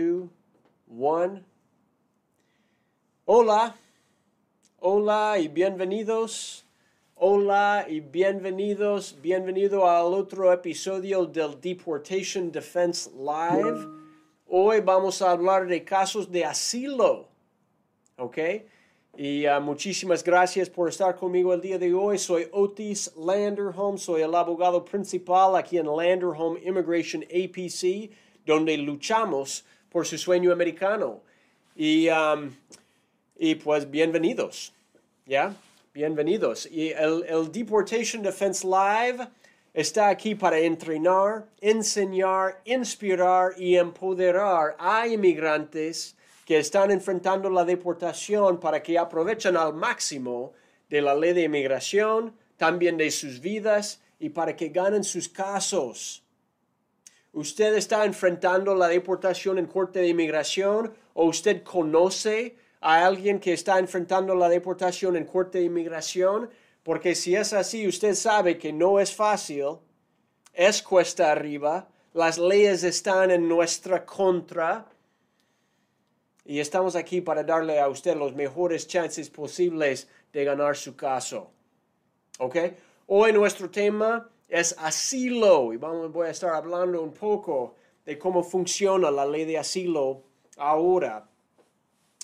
two, one. Hola, hola y bienvenidos. Hola y bienvenidos. Bienvenido al otro episodio del Deportation Defense Live. Hoy vamos a hablar de casos de asilo. ¿Ok? Y uh, muchísimas gracias por estar conmigo el día de hoy. Soy Otis Landerholm, soy el abogado principal aquí en Landerholm Immigration APC, donde luchamos por su sueño americano. Y, um, y pues bienvenidos, ¿ya? Bienvenidos. Y el, el Deportation Defense Live está aquí para entrenar, enseñar, inspirar y empoderar a inmigrantes que están enfrentando la deportación para que aprovechen al máximo de la ley de inmigración, también de sus vidas y para que ganen sus casos. ¿Usted está enfrentando la deportación en corte de inmigración o usted conoce a alguien que está enfrentando la deportación en corte de inmigración? Porque si es así, usted sabe que no es fácil, es cuesta arriba, las leyes están en nuestra contra y estamos aquí para darle a usted los mejores chances posibles de ganar su caso. ¿Ok? Hoy nuestro tema es asilo y vamos, voy a estar hablando un poco de cómo funciona la ley de asilo ahora.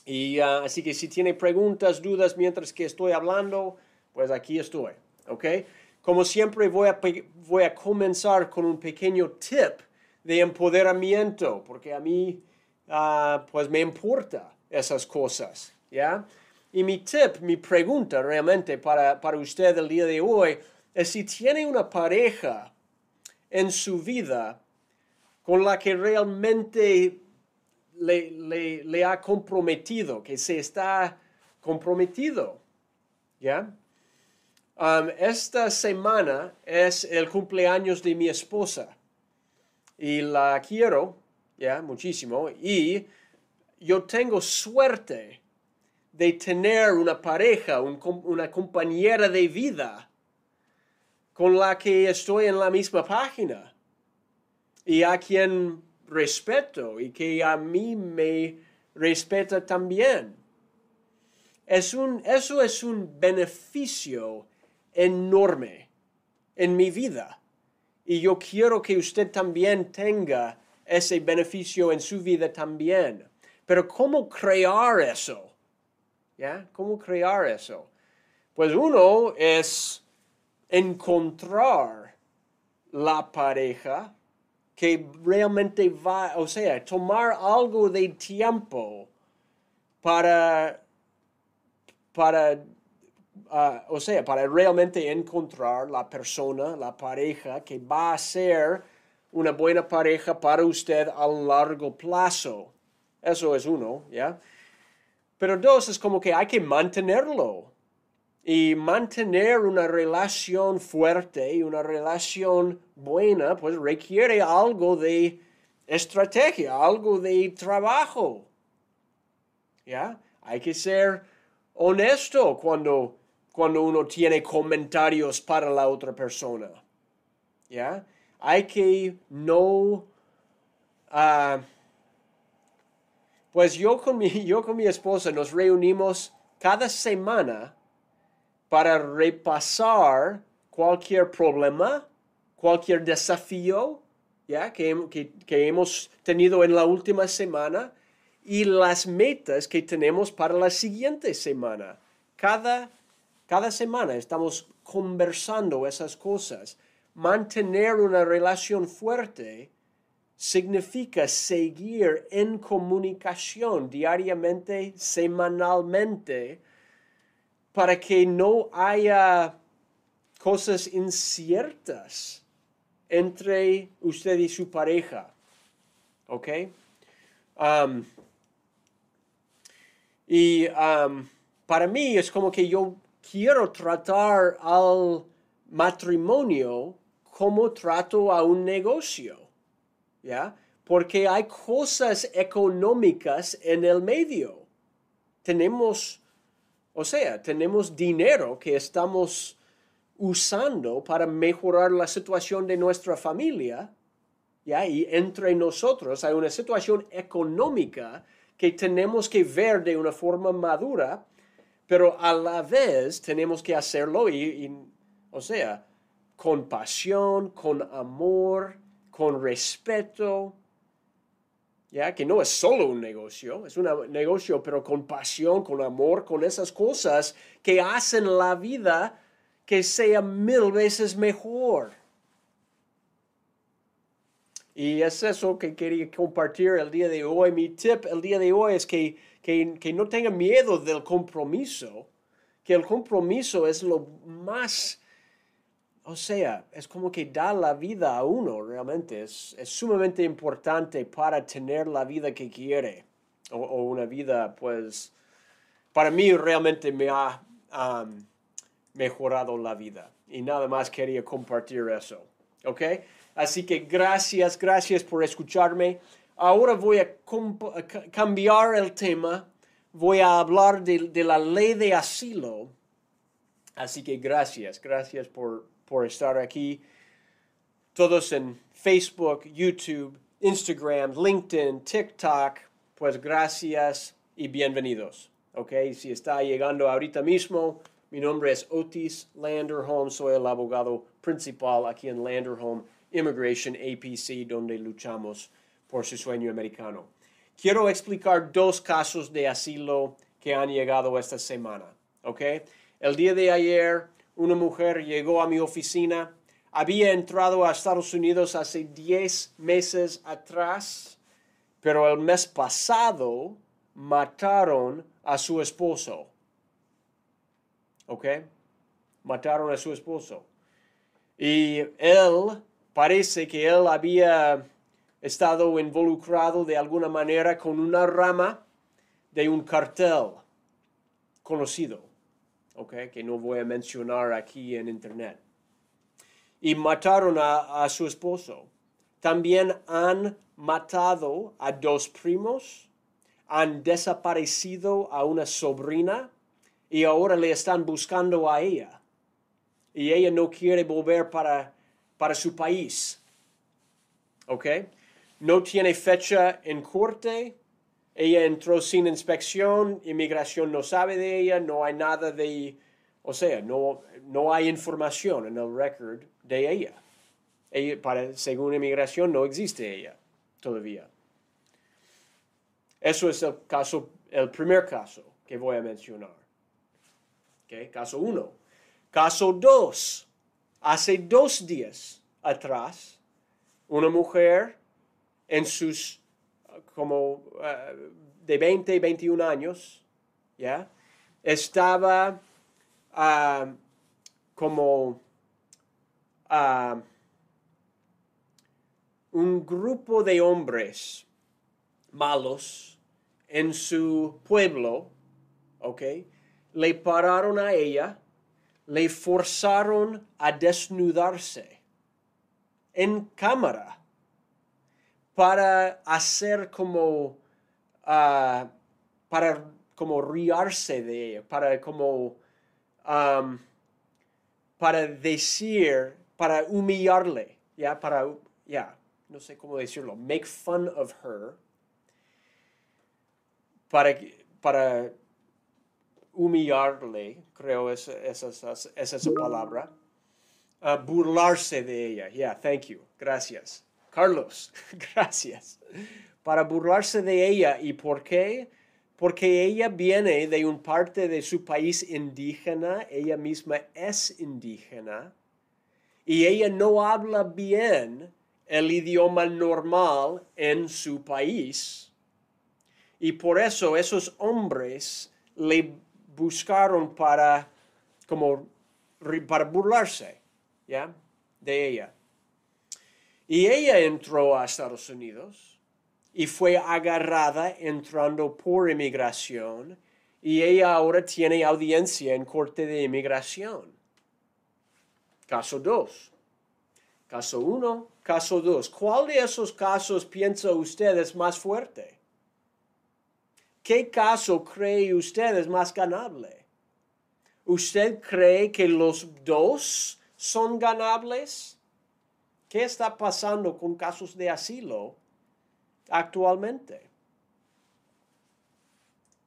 Y uh, así que si tiene preguntas, dudas mientras que estoy hablando, pues aquí estoy. ¿Ok? Como siempre voy a, voy a comenzar con un pequeño tip de empoderamiento, porque a mí uh, pues me importa esas cosas, ¿ya? Y mi tip, mi pregunta realmente para, para usted el día de hoy si tiene una pareja en su vida con la que realmente le, ha comprometido, que se está comprometido, ¿ya? Esta semana es el cumpleaños de mi esposa y la quiero ya, muchísimo. Y yo tengo suerte de tener una pareja, una compañera de vida con la que estoy en la misma página y a quien respeto y que a mí me respeta también. Es un, eso es un beneficio enorme en mi vida y yo quiero que usted también tenga ese beneficio en su vida también. Pero ¿cómo crear eso? ¿Ya? ¿Cómo crear eso? Pues uno es encontrar la pareja que realmente va, o sea, tomar algo de tiempo para, para, ah, o sea, para realmente encontrar la persona, la pareja que va a ser una buena pareja para usted a largo plazo. Eso es uno, ¿ya? Pero dos, es como que hay que mantenerlo. Y mantener una relación fuerte y una relación buena, pues requiere algo de estrategia, algo de trabajo. ¿Ya? Hay que ser honesto cuando, cuando uno tiene comentarios para la otra persona. ¿Ya? hay que no... Uh, pues yo con, mi, yo con mi esposa nos reunimos cada semana para repasar cualquier problema, cualquier desafío que, que, hemos tenido en la última semana y las metas que tenemos para la siguiente semana. Cada, cada semana estamos conversando esas cosas mantener una relación fuerte significa seguir en comunicación diariamente, semanalmente, para que no haya cosas inciertas entre usted y su pareja. ¿Ok? Um, y um, para mí es como que yo quiero tratar al matrimonio cómo trato a un negocio, ¿ya? Porque hay cosas económicas en el medio. Tenemos, o sea, tenemos dinero que estamos usando para mejorar la situación de nuestra familia ¿ya? Y entre nosotros hay una situación económica que tenemos que ver de una forma madura, pero a la vez tenemos que hacerlo y, o sea, con pasión, con amor, con respeto, ya que no es solo un negocio, es un negocio, pero con pasión, con amor, con esas cosas que hacen la vida que sea mil veces mejor. Y es eso que quería compartir el día de hoy. Mi tip el día de hoy es que, que, no tenga miedo del compromiso, que el compromiso es lo más, o sea, es como que da la vida a uno realmente. Es, es sumamente importante para tener la vida que quiere. O, una vida, pues, para mí realmente me ha mejorado la vida. Y nada más quería compartir eso. ¿Ok? Así que gracias, gracias por escucharme. Ahora voy a cambiar el tema. Voy a hablar de, la ley de asilo. Así que gracias, gracias por, por estar aquí. Todos en Facebook, YouTube, Instagram, LinkedIn, TikTok. Pues gracias y bienvenidos. ¿Ok? Si está llegando ahorita mismo, mi nombre es Otis Landerholm. Soy el abogado principal aquí en Landerholm Immigration APC, donde luchamos por su sueño americano. Quiero explicar dos casos de asilo que han llegado esta semana. ¿ok? El día de ayer, una mujer llegó a mi oficina. Había entrado a Estados Unidos hace 10 meses atrás, pero el mes pasado mataron a su esposo. ¿Ok? Mataron a su esposo. Y él Parece que él había estado involucrado de alguna manera con una rama de un cartel conocido, okay, que no voy a mencionar aquí en internet. Y mataron a, su esposo. También han matado a dos primos, han desaparecido a una sobrina y ahora le están buscando a ella. Y ella no quiere volver para para su país. ¿Ok? No tiene fecha en corte. Ella entró sin inspección, inmigración no sabe de ella, no hay nada de, o sea, no, no hay información en el record de ella. ella para, según inmigración no existe ella todavía. Eso es el caso, el primer caso que voy a mencionar. ¿Ok? Caso uno. Caso dos hace dos días atrás, una mujer en sus como uh, de 20, 21 años, ¿ya? Estaba uh, como uh, un grupo de hombres malos en su pueblo, ¿ok? Le pararon a ella le forzaron a desnudarse en cámara para hacer como, ah, para como riarse de ella, para como, para decir, para humillarle, ya, para, ya, no sé cómo decirlo, make fun of her, para, para humillarle, creo esa es esa palabra, burlarse de ella. Yeah, thank you. Gracias. Carlos, gracias. Para burlarse de ella. ¿Y por qué? Porque ella viene de un parte de su país indígena, ella misma es indígena, y ella no habla bien el idioma normal en su país. Y por eso esos hombres le buscaron para, como, para burlarse, ¿ya? De ella. Y ella entró a Estados Unidos y fue agarrada entrando por inmigración y ella ahora tiene audiencia en corte de inmigración. Caso 2. Caso 1, caso 2. ¿Cuál de esos casos piensa usted es más fuerte? ¿Qué caso cree usted es más ganable? ¿Usted cree que los dos son ganables? ¿Qué está pasando con casos de asilo actualmente?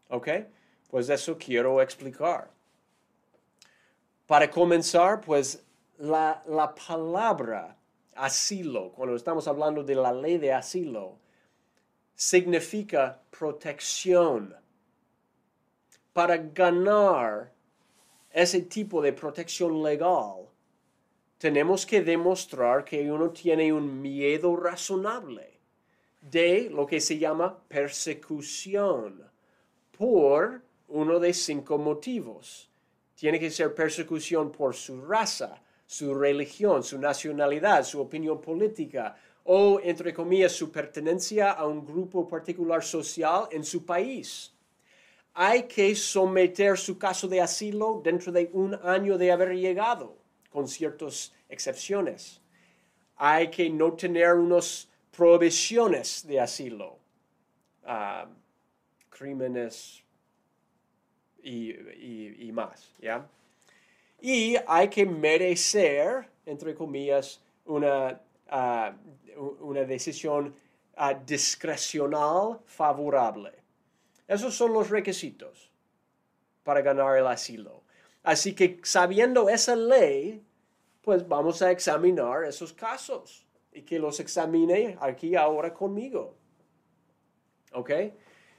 ¿Ok? Pues eso quiero explicar. Para comenzar, pues la, la palabra asilo, cuando estamos hablando de la ley de asilo, significa protección. Para ganar ese tipo de protección legal, tenemos que demostrar que uno tiene un miedo razonable de lo que se llama persecución por uno de cinco motivos. Tiene que ser persecución por su raza, su religión, su nacionalidad, su opinión política o, entre comillas, su pertenencia a un grupo particular social en su país. Hay que someter su caso de asilo dentro de un año de haber llegado, con ciertas excepciones. Hay que no tener unas prohibiciones de asilo, ah, crímenes y, más, ¿ya? y hay que merecer, entre comillas, una, ah, una decisión uh, discrecional favorable. Esos son los requisitos para ganar el asilo. Así que sabiendo esa ley, pues vamos a examinar esos casos y que los examine aquí ahora conmigo. ¿Ok?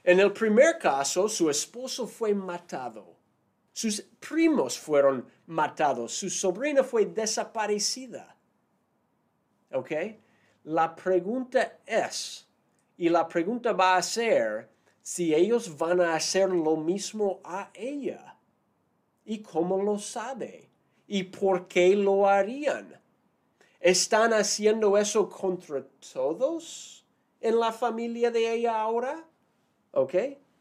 En el primer caso, su esposo fue matado sus primos fueron matados. Su sobrina fue desaparecida. ¿Ok? La pregunta es, y la pregunta va a ser, si ellos van a hacer lo mismo a ella. ¿Y cómo lo sabe? ¿Y por qué lo harían? ¿Están haciendo eso contra todos en la familia de ella ahora? ¿Ok?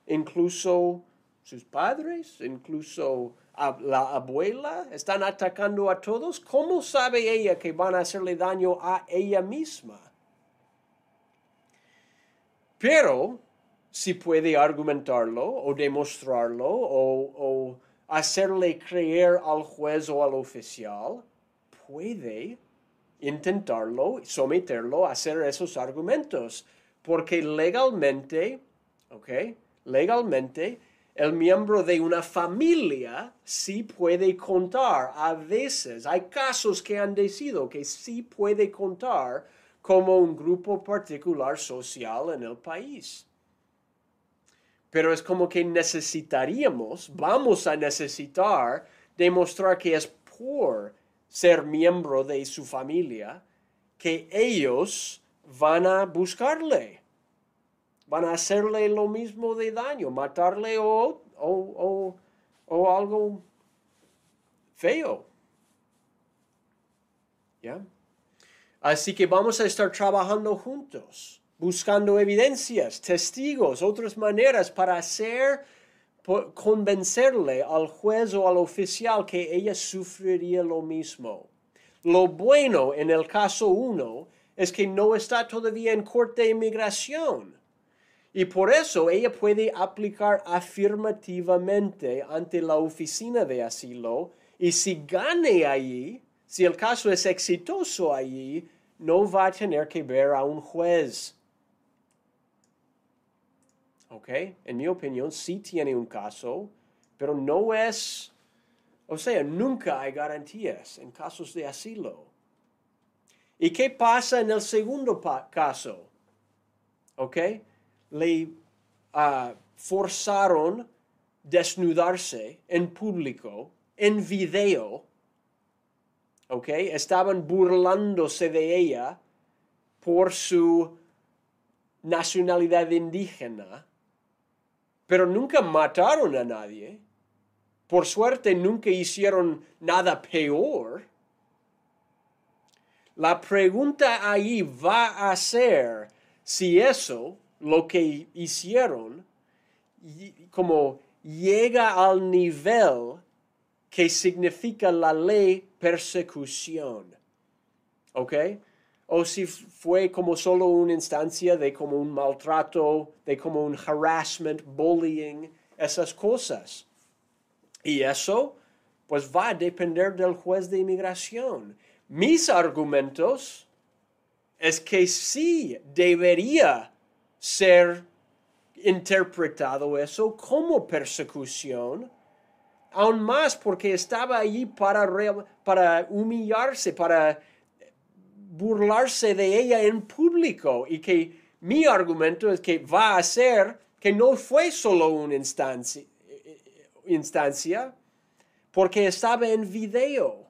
Incluso sus padres, incluso la abuela, están atacando a todos. ¿Cómo sabe ella que van a hacerle daño a ella misma? Pero si puede argumentarlo o demostrarlo o, o hacerle creer al juez o al oficial, puede intentarlo, someterlo a hacer esos argumentos, porque legalmente, ¿ok? Legalmente el miembro de una familia sí puede contar. A veces hay casos que han decidido que sí puede contar como un grupo particular social en el país. Pero es como que necesitaríamos, vamos a necesitar demostrar que es por ser miembro de su familia que ellos van a buscarle van a hacerle lo mismo de daño, matarle o, o, o, algo feo. ¿Ya? Así que vamos a estar trabajando juntos, buscando evidencias, testigos, otras maneras para hacer, convencerle al juez o al oficial que ella sufriría lo mismo. Lo bueno en el caso 1 es que no está todavía en corte de inmigración. Y por eso ella puede aplicar afirmativamente ante la oficina de asilo y si gane allí, si el caso es exitoso allí, no va a tener que ver a un juez. ¿Ok? En mi opinión, sí tiene un caso, pero no es, o sea, nunca hay garantías en casos de asilo. ¿Y qué pasa en el segundo caso? ¿Ok? le uh, forzaron desnudarse en público, en video, ¿ok? Estaban burlándose de ella por su nacionalidad indígena, pero nunca mataron a nadie. Por suerte nunca hicieron nada peor. La pregunta ahí va a ser si eso lo que hicieron como llega al nivel que significa la ley persecución. ¿Ok? O si fue como solo una instancia de como un maltrato, de como un harassment, bullying, esas cosas. Y eso, pues va a depender del juez de inmigración. Mis argumentos es que sí debería ser interpretado eso como persecución, aún más porque estaba allí para, para humillarse, para burlarse de ella en público y que mi argumento es que va a ser que no fue solo una instancia, instancia porque estaba en video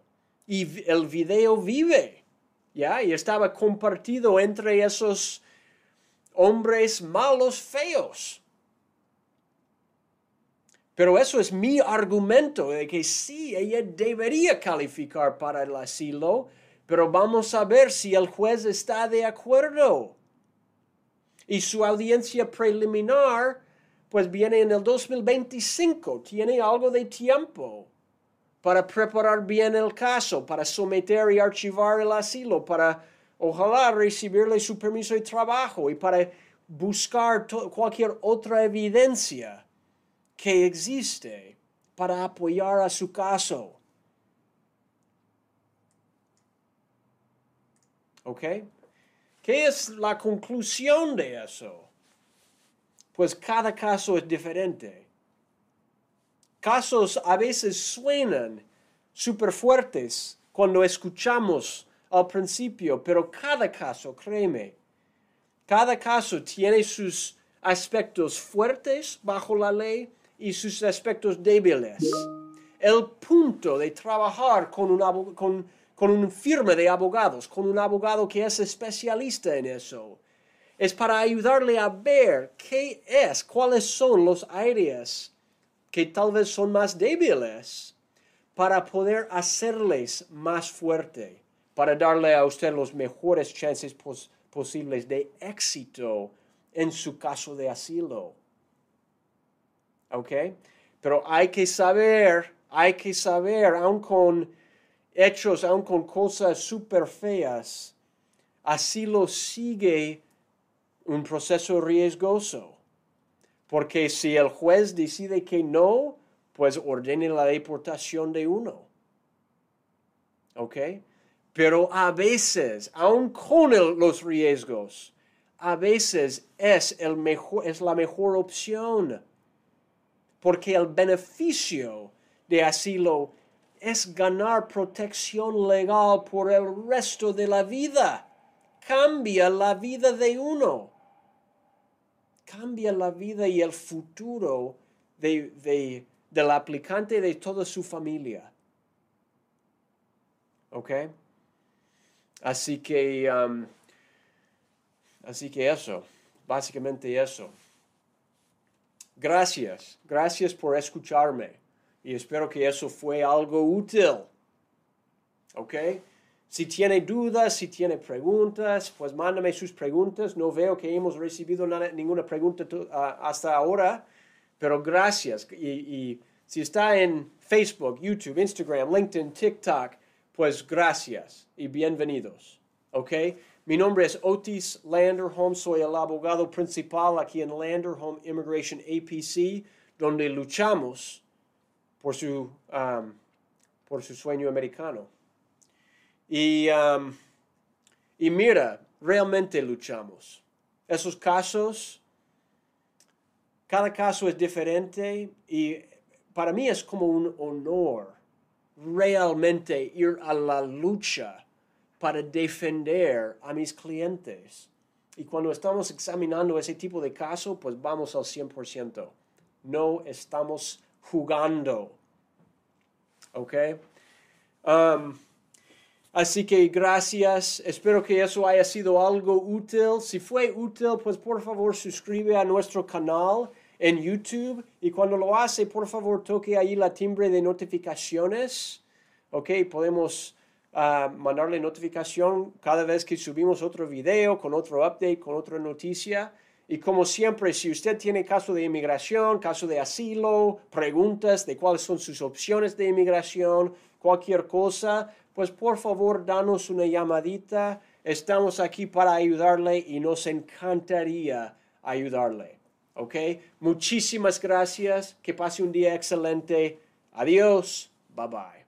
y el video vive, ¿ya? Y estaba compartido entre esos hombres malos, feos. Pero eso es mi argumento de que sí, ella debería calificar para el asilo, pero vamos a ver si el juez está de acuerdo. Y su audiencia preliminar, pues viene en el 2025, tiene algo de tiempo para preparar bien el caso, para someter y archivar el asilo, para ojalá recibirle su permiso de trabajo y para buscar cualquier otra evidencia que existe para apoyar a su caso. ¿Ok? ¿Qué es la conclusión de eso? Pues cada caso es diferente. Casos a veces suenan súper fuertes cuando escuchamos al principio, pero cada caso, créeme, cada caso tiene sus aspectos fuertes bajo la ley y sus aspectos débiles. El punto de trabajar con un, con, con un firma de abogados, con un abogado que es especialista en eso, es para ayudarle a ver qué es, cuáles son los áreas que tal vez son más débiles para poder hacerles más fuerte, para darle a usted los mejores chances posibles de éxito en su caso de asilo. ¿Ok? Pero hay que saber, hay que saber, aun con hechos, aun con cosas súper feas, asilo sigue un proceso riesgoso. Porque si el juez decide que no, pues ordene la deportación de uno. ¿Ok? Pero a veces, aun con los riesgos, a veces es, el mejor, es la mejor opción. Porque el beneficio de asilo es ganar protección legal por el resto de la vida. Cambia la vida de uno cambia la vida y el futuro de, del aplicante y de toda su familia. ¿Ok? Así que, um, así que eso, básicamente eso. Gracias, gracias por escucharme y espero que eso fue algo útil. ¿Ok? Si tiene dudas, si tiene preguntas, pues mándame sus preguntas. No veo que hemos recibido ninguna pregunta hasta ahora, pero gracias. Y, si está en Facebook, YouTube, Instagram, LinkedIn, TikTok, pues gracias y bienvenidos. ¿Ok? Mi nombre es Otis Landerholm, soy el abogado principal aquí en Landerholm Immigration APC, donde luchamos por su, um, por su sueño americano. Y, um, y mira, realmente luchamos. Esos casos, cada caso es diferente y para mí es como un honor realmente ir a la lucha para defender a mis clientes. Y cuando estamos examinando ese tipo de caso, pues vamos al 100%. No estamos jugando. ¿Ok? Um, Así que gracias, espero que eso haya sido algo útil. Si fue útil, pues por favor suscribe a nuestro canal en YouTube y cuando lo hace, por favor toque ahí la timbre de notificaciones. Ok, podemos ah, mandarle notificación cada vez que subimos otro video con otro update, con otra noticia. Y como siempre, si usted tiene caso de inmigración, caso de asilo, preguntas de cuáles son sus opciones de inmigración, cualquier cosa, pues por favor danos una llamadita. Estamos aquí para ayudarle y nos encantaría ayudarle. ¿Ok? Muchísimas gracias. Que pase un día excelente. Adiós. Bye bye.